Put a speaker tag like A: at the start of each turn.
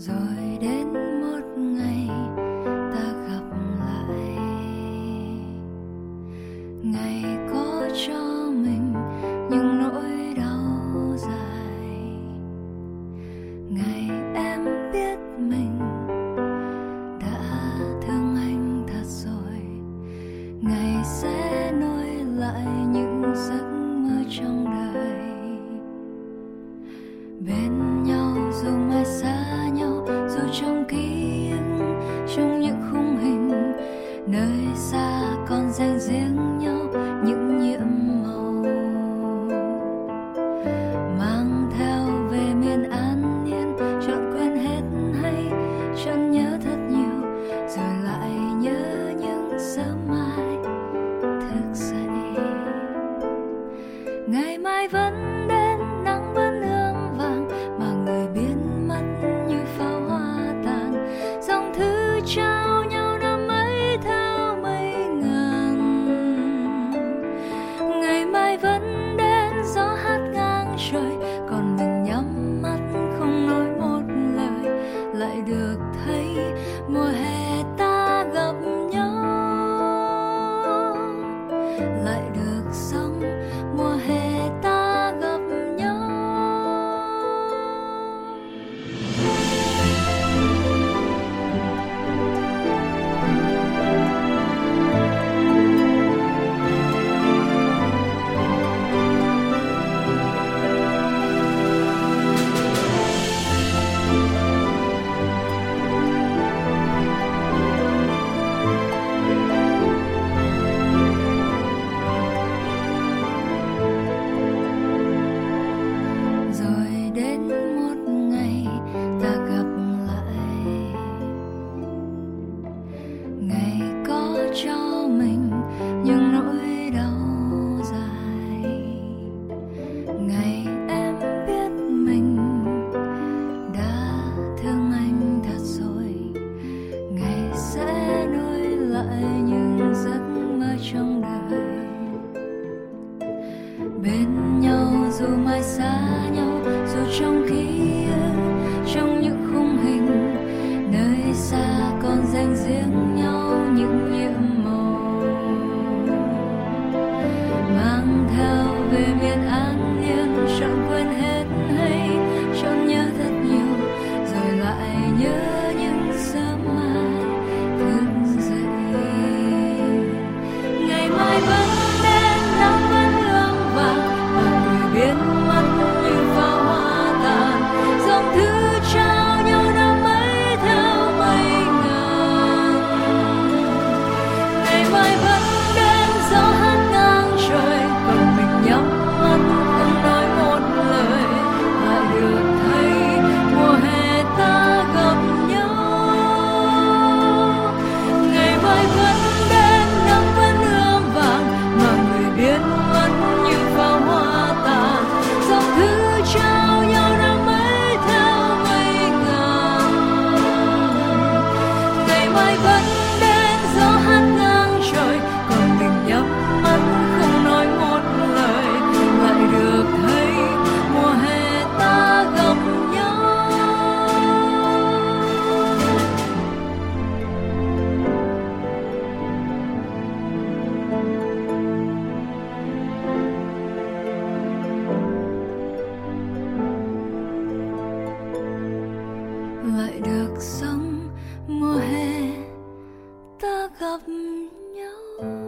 A: rồi đến một ngày ta gặp lại. Ngày có cho thức dậy. Ngày mai vẫn đến, nắng vẫn hương vàng, mà người biến mất như pháo hoa tàn. Dòng thứ trao 就 lại được sống mùa hè ta gặp nhau.